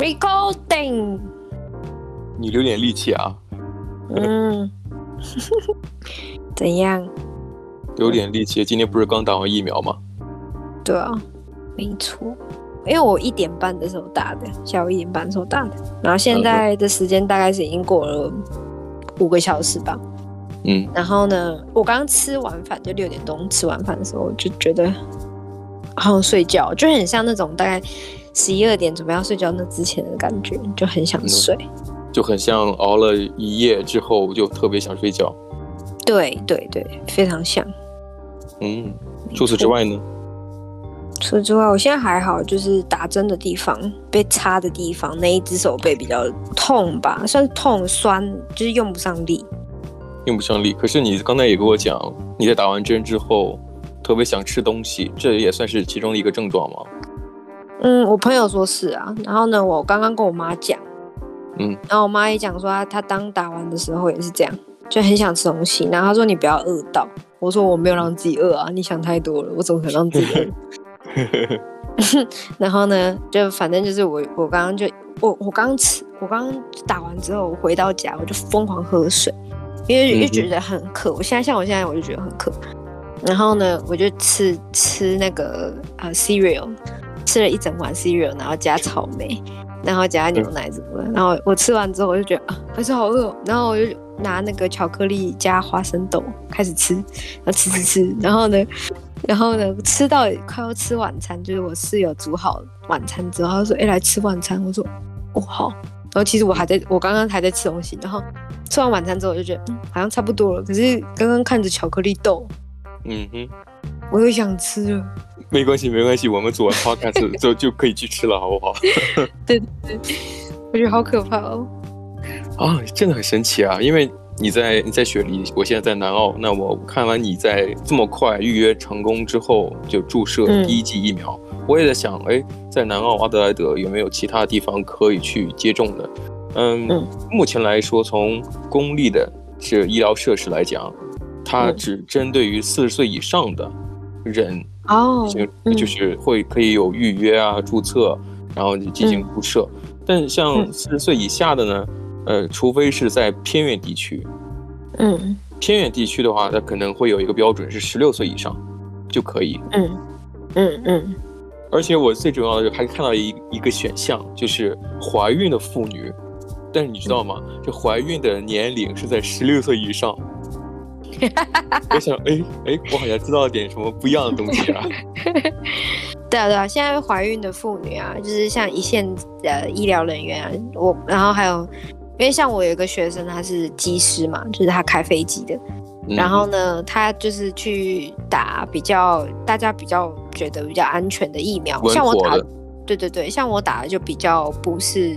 recording。你留点力气啊。嗯。怎样？留点力气。今天不是刚打完疫苗吗？对啊，没错。因为我一点半的时候打的，下午一点半的时候打的，然后现在的时间大概是已经过了五个小时吧。嗯。然后呢，我刚刚吃完饭，就六点钟吃完饭的时候，我就觉得好想睡觉，就很像那种大概十一二点准备要睡觉那之前的感觉，就很想睡。嗯就很像熬了一夜之后就特别想睡觉，对对对，非常像。嗯，除此之外呢？除此之外，我现在还好，就是打针的地方被插的地方那一只手背比较痛吧，算是痛酸，就是用不上力。用不上力。可是你刚才也跟我讲，你在打完针之后特别想吃东西，这也算是其中的一个症状吗？嗯，我朋友说是啊。然后呢，我刚刚跟我妈讲。嗯，然后我妈也讲说，她她当打完的时候也是这样，就很想吃东西。然后她说你不要饿到，我说我没有让自己饿啊，你想太多了，我怎么可能让自己饿？然后呢，就反正就是我我刚刚就我我刚吃我刚打完之后我回到家我就疯狂喝水，因为就觉得很渴。我现在像我现在我就觉得很渴，然后呢我就吃吃那个呃 cereal，吃了一整碗 cereal，然后加草莓。然后加牛奶什么的，然后我吃完之后我就觉得啊，还是好饿，然后我就拿那个巧克力加花生豆开始吃，然后吃吃吃，然后呢，然后呢吃到快要吃晚餐，就是我室友煮好晚餐之后，他说：“哎，来吃晚餐。”我说：“哦好。”然后其实我还在我刚刚还在吃东西，然后吃完晚餐之后我就觉得嗯好像差不多了，可是刚刚看着巧克力豆，嗯哼，我又想吃了。没关系，没关系，我们做完 podcast 就就可以去吃了，好不好？对对对，我觉得好可怕哦。啊，真的很神奇啊！因为你在你在雪梨，我现在在南澳。那我看完你在这么快预约成功之后就注射第一剂疫苗，嗯、我也在想，哎，在南澳阿德莱德有没有其他地方可以去接种的？嗯，嗯目前来说，从公立的这医疗设施来讲，它只针对于四十岁以上的人。哦，就就是会可以有预约啊，注册，然后就进行注射。嗯、但像四十岁以下的呢，呃，除非是在偏远地区，嗯，偏远地区的话，它可能会有一个标准是十六岁以上就可以。嗯嗯嗯。而且我最主要的还看到一一个选项，就是怀孕的妇女。但是你知道吗？这怀孕的年龄是在十六岁以上。我想，哎哎，我好像知道点什么不一样的东西啊。对啊对啊，现在怀孕的妇女啊，就是像一线的医疗人员啊，我然后还有，因为像我有一个学生，他是机师嘛，就是他开飞机的，嗯、然后呢，他就是去打比较大家比较觉得比较安全的疫苗，像我打，对对对，像我打的就比较不是，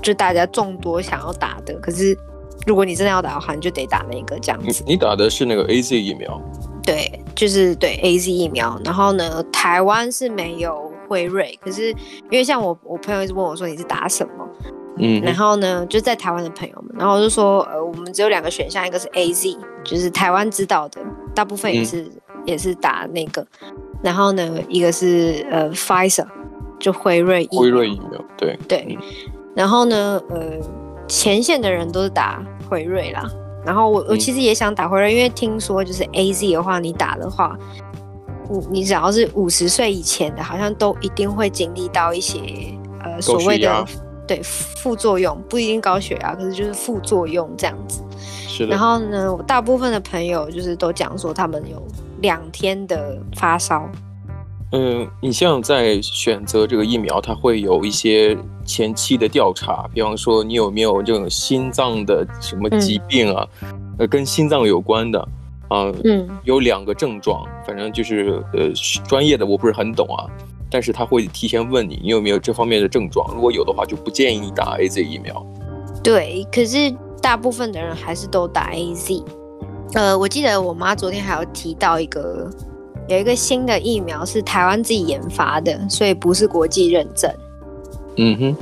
就大家众多想要打的，可是。如果你真的要打的话，你就得打那个这样子。你打的是那个 AZ 疫苗？对，就是对 AZ 疫苗。然后呢，台湾是没有辉瑞，可是因为像我，我朋友一直问我说你是打什么？嗯。然后呢，就在台湾的朋友们，然后我就说，呃，我们只有两个选项，一个是 AZ，就是台湾知道的，大部分也是、嗯、也是打那个。然后呢，一个是呃 Pfizer，就辉瑞疫苗。辉瑞疫苗，对对。嗯、然后呢，呃。前线的人都是打辉瑞啦，然后我我其实也想打辉瑞，嗯、因为听说就是 A Z 的话，你打的话，你你只要是五十岁以前的，好像都一定会经历到一些呃所谓的对副作用，不一定高血压，可是就是副作用这样子。是的。然后呢，我大部分的朋友就是都讲说他们有两天的发烧。嗯，你像在选择这个疫苗，它会有一些前期的调查，比方说你有没有这种心脏的什么疾病啊，嗯、呃，跟心脏有关的啊，呃、嗯，有两个症状，反正就是呃专业的我不是很懂啊，但是他会提前问你，你有没有这方面的症状，如果有的话就不建议你打 AZ 疫苗。对，可是大部分的人还是都打 AZ。呃，我记得我妈昨天还有提到一个。有一个新的疫苗是台湾自己研发的，所以不是国际认证。嗯哼。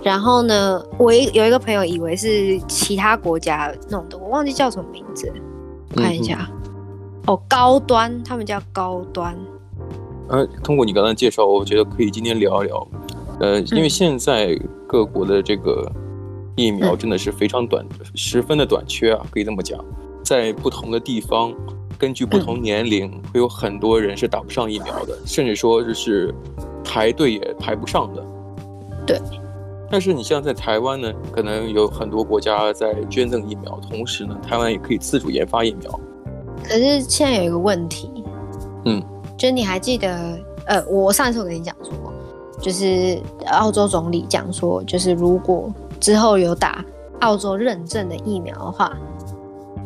然后呢，我一有一个朋友以为是其他国家弄的，我忘记叫什么名字，我看一下。嗯、哦，高端，他们叫高端。呃，通过你刚才介绍，我觉得可以今天聊一聊。呃，因为现在各国的这个疫苗真的是非常短，嗯、十分的短缺啊，可以这么讲。在不同的地方，根据不同年龄，嗯、会有很多人是打不上疫苗的，甚至说就是排队也排不上的。对。但是你像在台湾呢，可能有很多国家在捐赠疫苗，同时呢，台湾也可以自主研发疫苗。可是现在有一个问题，嗯，就是你还记得，呃，我上一次我跟你讲说。就是澳洲总理讲说，就是如果之后有打澳洲认证的疫苗的话，嗯、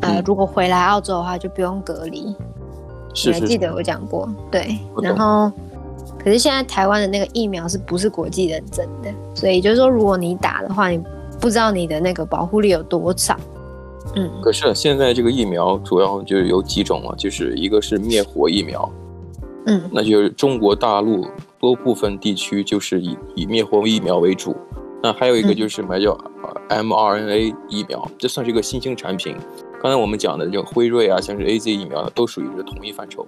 呃，如果回来澳洲的话就不用隔离。是，是，是，你还记得我讲过？对。然后，可是现在台湾的那个疫苗是不是国际认证的？所以就是说，如果你打的话，你不知道你的那个保护力有多少。嗯。可是现在这个疫苗主要就是有几种啊，就是一个是灭活疫苗，嗯，那就是中国大陆。多部分地区就是以以灭活疫苗为主，那还有一个就是什么叫 mRNA 疫苗，这算是一个新兴产品。刚才我们讲的这个辉瑞啊，像是 AZ 疫苗，都属于是同一范畴。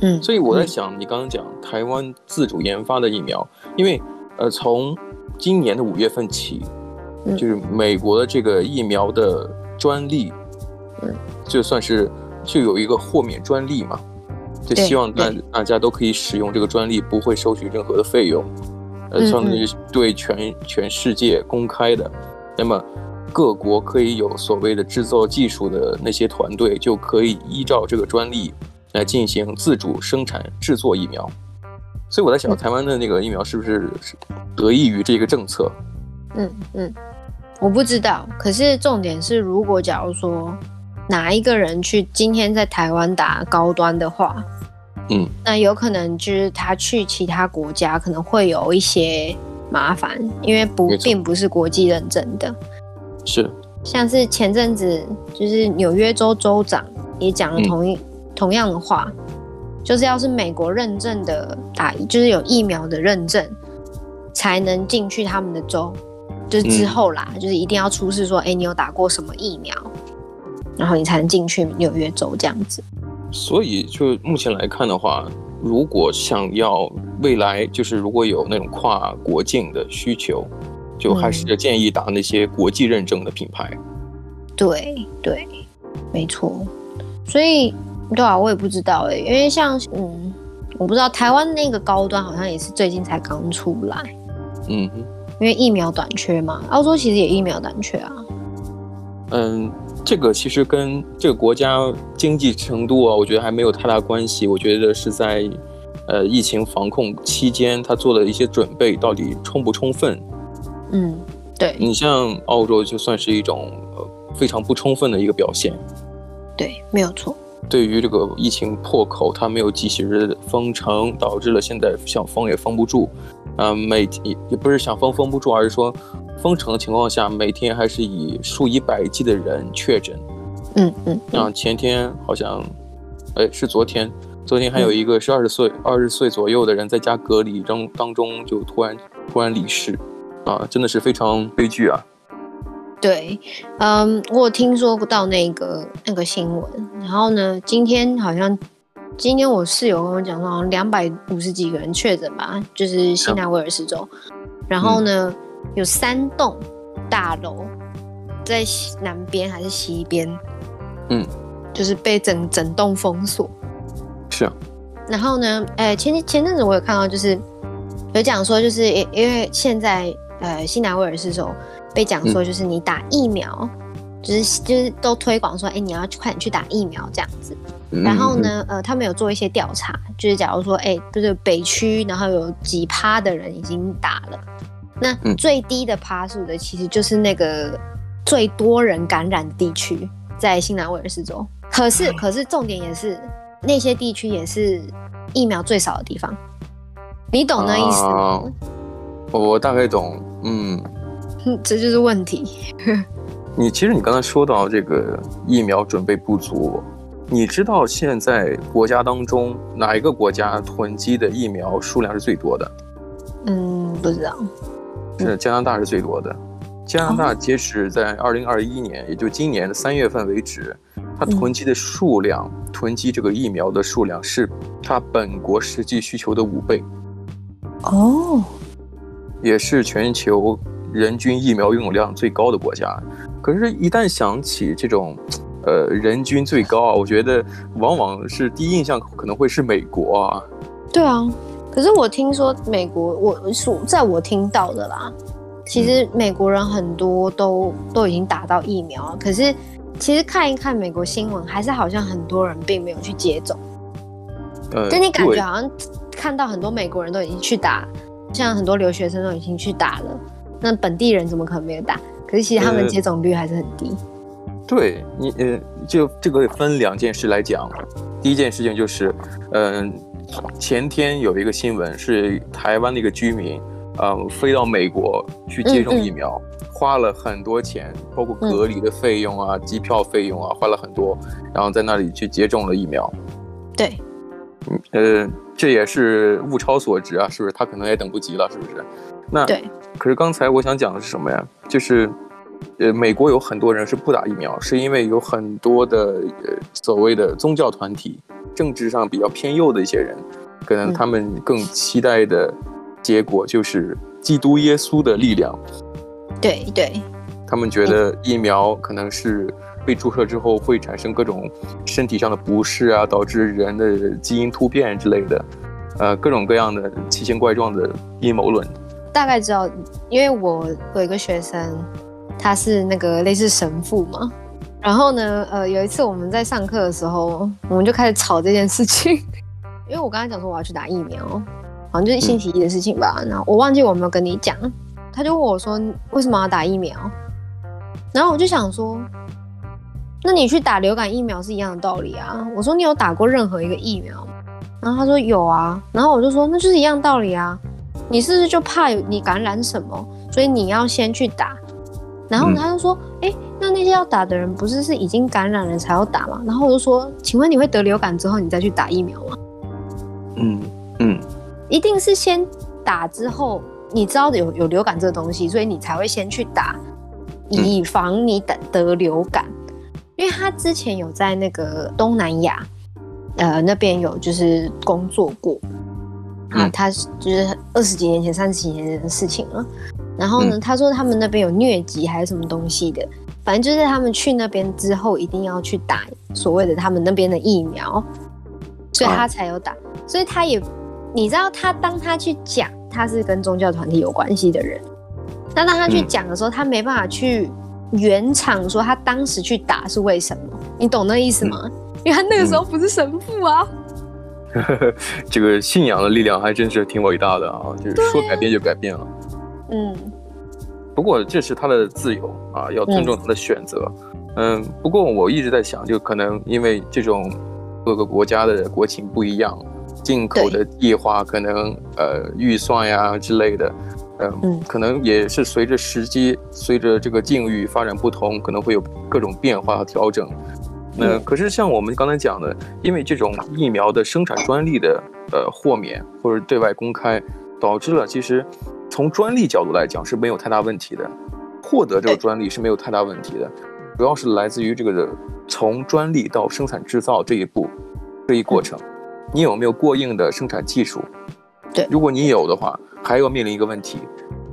嗯，所以我在想，你刚刚讲台湾自主研发的疫苗，因为呃，从今年的五月份起，就是美国的这个疫苗的专利，嗯，就算是就有一个豁免专利嘛。就希望大大家都可以使用这个专利，不会收取任何的费用，呃，相当于对全全世界公开的。那么各国可以有所谓的制造技术的那些团队，就可以依照这个专利来进行自主生产制作疫苗。所以我在想，台湾的那个疫苗是不是得益于这个政策？嗯嗯，我不知道。可是重点是，如果假如说哪一个人去今天在台湾打高端的话，嗯，那有可能就是他去其他国家可能会有一些麻烦，因为不并不是国际认证的。是，像是前阵子就是纽约州州长也讲了同一、嗯、同样的话，就是要是美国认证的打，就是有疫苗的认证才能进去他们的州，就是之后啦，嗯、就是一定要出示说，哎、欸，你有打过什么疫苗，然后你才能进去纽约州这样子。所以，就目前来看的话，如果想要未来就是如果有那种跨国境的需求，就还是建议打那些国际认证的品牌。嗯、对对，没错。所以，对啊，我也不知道哎，因为像嗯，我不知道台湾那个高端好像也是最近才刚出来。嗯哼，因为疫苗短缺嘛，澳洲其实也疫苗短缺啊。嗯。这个其实跟这个国家经济程度啊，我觉得还没有太大关系。我觉得是在，呃，疫情防控期间，他做的一些准备到底充不充分？嗯，对。你像澳洲，就算是一种呃非常不充分的一个表现。对，没有错。对于这个疫情破口，它没有及时的封城，导致了现在想封也封不住。啊、呃，每也也不是想封封不住，而是说。封城的情况下，每天还是以数以百计的人确诊。嗯嗯。像前天好像，哎，是昨天，昨天还有一个是二十岁二十岁左右的人在家隔离中当中就突然突然离世，啊，真的是非常悲剧啊。对，嗯，我听说到那个那个新闻，然后呢，今天好像今天我室友跟我讲说，好像两百五十几个人确诊吧，就是新南威尔士州，嗯、然后呢。嗯有三栋大楼在南边还是西边？嗯，就是被整整栋封锁。是啊。然后呢，呃，前前阵子我有看到，就是有讲说，就是因因为现在呃新南威尔士州被讲说，就是你打疫苗，嗯、就是就是都推广说，哎，你要快点去打疫苗这样子。然后呢，呃，他们有做一些调查，就是假如说，哎，就是北区，然后有几趴的人已经打了。那最低的趴数的，其实就是那个最多人感染的地区，在新南威尔士州。可是，可是重点也是那些地区也是疫苗最少的地方。你懂那意思吗？啊，我大概懂，嗯，这就是问题。你其实你刚才说到这个疫苗准备不足，你知道现在国家当中哪一个国家囤积的疫苗数量是最多的？嗯，不知道。是加拿大是最多的，加拿大截止在二零二一年，也就今年的三月份为止，它囤积的数量，囤积这个疫苗的数量是它本国实际需求的五倍。哦，也是全球人均疫苗拥有量最高的国家。可是，一旦想起这种，呃，人均最高啊，我觉得往往是第一印象可能会是美国啊。对啊，可是我听说美国，我属在我听到的啦，其实美国人很多都都已经打到疫苗了，可是其实看一看美国新闻，还是好像很多人并没有去接种。呃，就你感觉好像看到很多美国人都已经去打，像很多留学生都已经去打了，那本地人怎么可能没有打？可是其实他们接种率还是很低。呃、对你，呃，就这个分两件事来讲。第一件事情就是，嗯、呃，前天有一个新闻是台湾的一个居民，呃，飞到美国去接种疫苗，嗯嗯，花了很多钱，包括隔离的费用啊、嗯、机票费用啊，花了很多，然后在那里去接种了疫苗。对。嗯呃，这也是物超所值啊，是不是？他可能也等不及了，是不是？那对。可是刚才我想讲的是什么呀？就是，呃，美国有很多人是不打疫苗，是因为有很多的呃所谓的宗教团体，政治上比较偏右的一些人，可能他们更期待的结果就是基督耶稣的力量。对对。他们觉得疫苗可能是。被注射之后会产生各种身体上的不适啊，导致人的基因突变之类的，呃，各种各样的奇形怪状的阴谋论。大概知道，因为我有一个学生，他是那个类似神父嘛。然后呢，呃，有一次我们在上课的时候，我们就开始吵这件事情。因为我刚才讲说我要去打疫苗，好像就是星期一的事情吧。然后我忘记我有没有跟你讲，他就问我说为什么要打疫苗，然后我就想说。那你去打流感疫苗是一样的道理啊！我说你有打过任何一个疫苗吗？然后他说有啊，然后我就说那就是一样道理啊！你是不是就怕你感染什么，所以你要先去打？然后他就说，哎、嗯，那那些要打的人不是是已经感染了才要打吗？然后我就说，请问你会得流感之后你再去打疫苗吗？嗯嗯，一定是先打之后，你知道有有流感这个东西，所以你才会先去打，以防你得得流感。因为他之前有在那个东南亚，呃，那边有就是工作过，啊、嗯，他就是二十几年前、三十几年的事情了。然后呢，嗯、他说他们那边有疟疾还是什么东西的，反正就是他们去那边之后一定要去打所谓的他们那边的疫苗，所以他才有打。所以他也，你知道，他当他去讲他是跟宗教团体有关系的人，那当他去讲的时候，他没办法去。原厂说他当时去打是为什么？你懂那意思吗？嗯、因为他那个时候不是神父啊。嗯、这个信仰的力量还真是挺伟大的啊！就是说改变就改变了。嗯。不过这是他的自由啊，要尊重他的选择。嗯，嗯。不过我一直在想，就可能因为这种各个国家的国情不一样，进口的计划可能呃预算呀之类的。嗯，可能也是随着时机，随着这个境遇发展不同，可能会有各种变化和调整。那、呃、可是像我们刚才讲的，因为这种疫苗的生产专利的呃豁免或者对外公开，导致了其实从专利角度来讲是没有太大问题的，获得这个专利是没有太大问题的，主要是来自于这个的从专利到生产制造这一步这一过程，你有没有过硬的生产技术？对，如果你有的话。还要面临一个问题，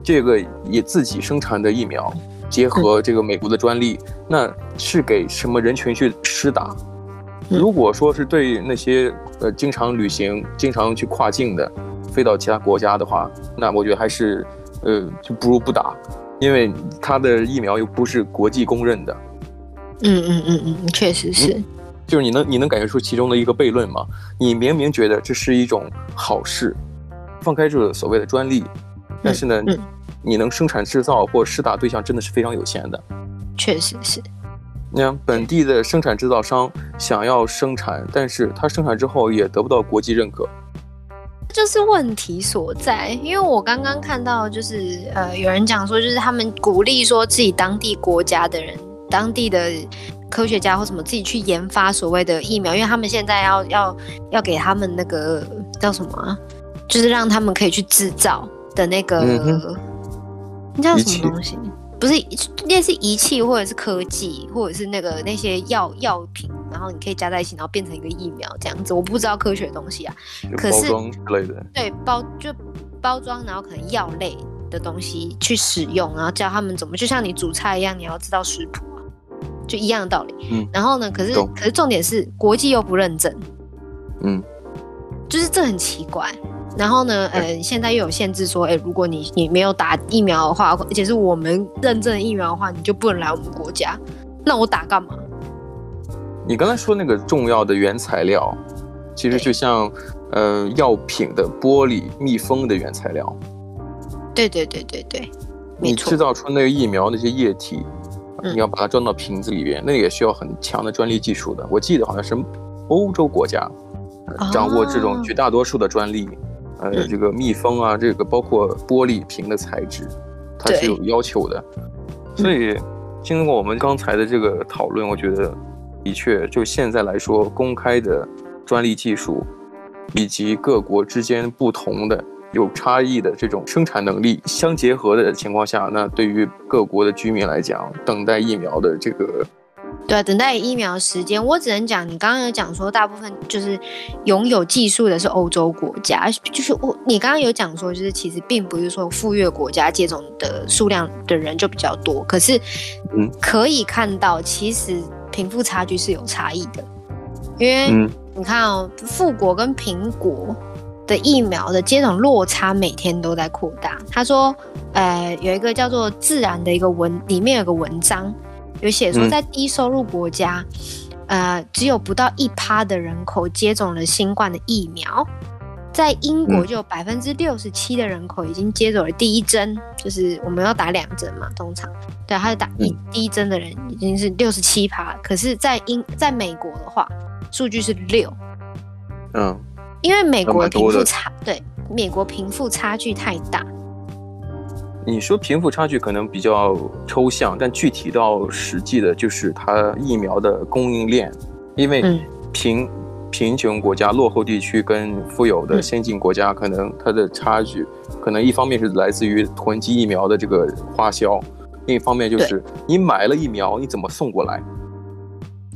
这个也自己生产的疫苗结合这个美国的专利，嗯、那是给什么人群去施打？嗯、如果说是对那些呃经常旅行、经常去跨境的，飞到其他国家的话，那我觉得还是呃就不如不打，因为他的疫苗又不是国际公认的。嗯嗯嗯嗯，确实是。嗯、就是你能你能感觉出其中的一个悖论吗？你明明觉得这是一种好事。放开这个所谓的专利，但是呢，你能生产制造或施打对象真的是非常有限的。确实是。你看本地的生产制造商想要生产，但是他生产之后也得不到国际认可，这是问题所在。因为我刚刚看到，就是呃，有人讲说，就是他们鼓励说自己当地国家的人、当地的科学家或什么自己去研发所谓的疫苗，因为他们现在要要要给他们那个叫什么啊？就是让他们可以去制造的那个，嗯、你知道什么东西？不是那是仪器或者是科技，或者是那个那些药药品，然后你可以加在一起，然后变成一个疫苗这样子。我不知道科学的东西啊，可是包装之类的，对包就包装，然后可能药类的东西去使用，然后教他们怎么，就像你煮菜一样，你要知道食谱啊，就一样的道理。嗯，然后呢，可是可是重点是国际又不认证，嗯，就是这很奇怪。然后呢，呃，现在又有限制说，哎，如果你你没有打疫苗的话，而且是我们认证的疫苗的话，你就不能来我们国家。那我打干嘛？你刚才说那个重要的原材料，其实就像呃药品的玻璃密封的原材料。对对对对对，你制造出那个疫苗那些液体，嗯、你要把它装到瓶子里边，那个也需要很强的专利技术的。我记得好像是欧洲国家、呃、掌握这种绝大多数的专利，哦、呃，这个密封啊，这个包括玻璃瓶的材质，它是有要求的。所以经过我们刚才的这个讨论，我觉得。的确，就现在来说，公开的专利技术，以及各国之间不同的有差异的这种生产能力相结合的情况下，那对于各国的居民来讲，等待疫苗的这个，对，等待疫苗时间，我只能讲，你刚刚有讲说，大部分就是拥有技术的是欧洲国家，就是我，你刚刚有讲说，就是其实并不是说富裕国家接种的数量的人就比较多，可是，嗯，可以看到其实。贫富差距是有差异的，因为你看哦，富国跟贫国的疫苗的接种落差每天都在扩大。他说，呃，有一个叫做《自然》的一个文，里面有个文章有写说，在低收入国家，呃，只有不到一趴的人口接种了新冠的疫苗。在英国就有百分之六十七的人口已经接种了第一针，嗯、就是我们要打两针嘛，通常。对，他是打一第一针的人已经是六十七趴，可是，在英在美国的话，数据是六，嗯，因为美国贫富差，对，美国贫富差距太大。你说贫富差距可能比较抽象，但具体到实际的，就是它疫苗的供应链，因为贫。嗯贫穷国家、落后地区跟富有的先进国家，可能它的差距，可能一方面是来自于囤积疫苗的这个花销，另一方面就是你买了疫苗，你怎么送过来？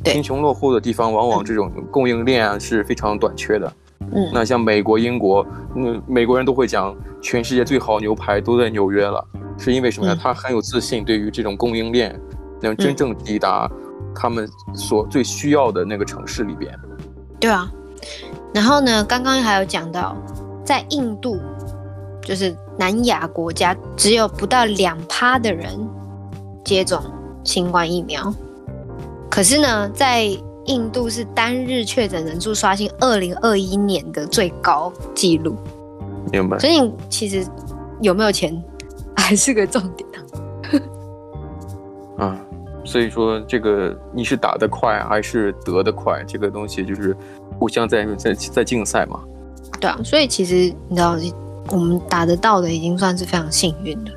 贫穷落后的地方，往往这种供应链啊是非常短缺的。嗯，那像美国、英国，嗯，美国人都会讲，全世界最好牛排都在纽约了，是因为什么呢？他很有自信，对于这种供应链能真正抵达他们所最需要的那个城市里边。对啊，然后呢，刚刚还有讲到，在印度，就是南亚国家，只有不到两趴的人接种新冠疫苗。可是呢，在印度是单日确诊人数刷新二零二一年的最高纪录。明白。所以你其实有没有钱，还是个重点啊。啊。所以说，这个你是打得快还是得得快？这个东西就是互相在在在竞赛嘛。对啊，所以其实你知道，我们打得到的已经算是非常幸运了。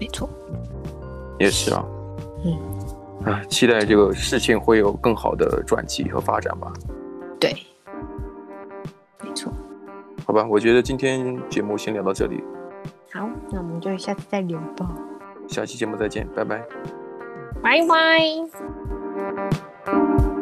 没错，也是啊。嗯，啊，期待这个事情会有更好的转机和发展吧。对，没错。好吧，我觉得今天节目先聊到这里。好，那我们就下次再聊吧。下期节目再见，拜拜。拜拜。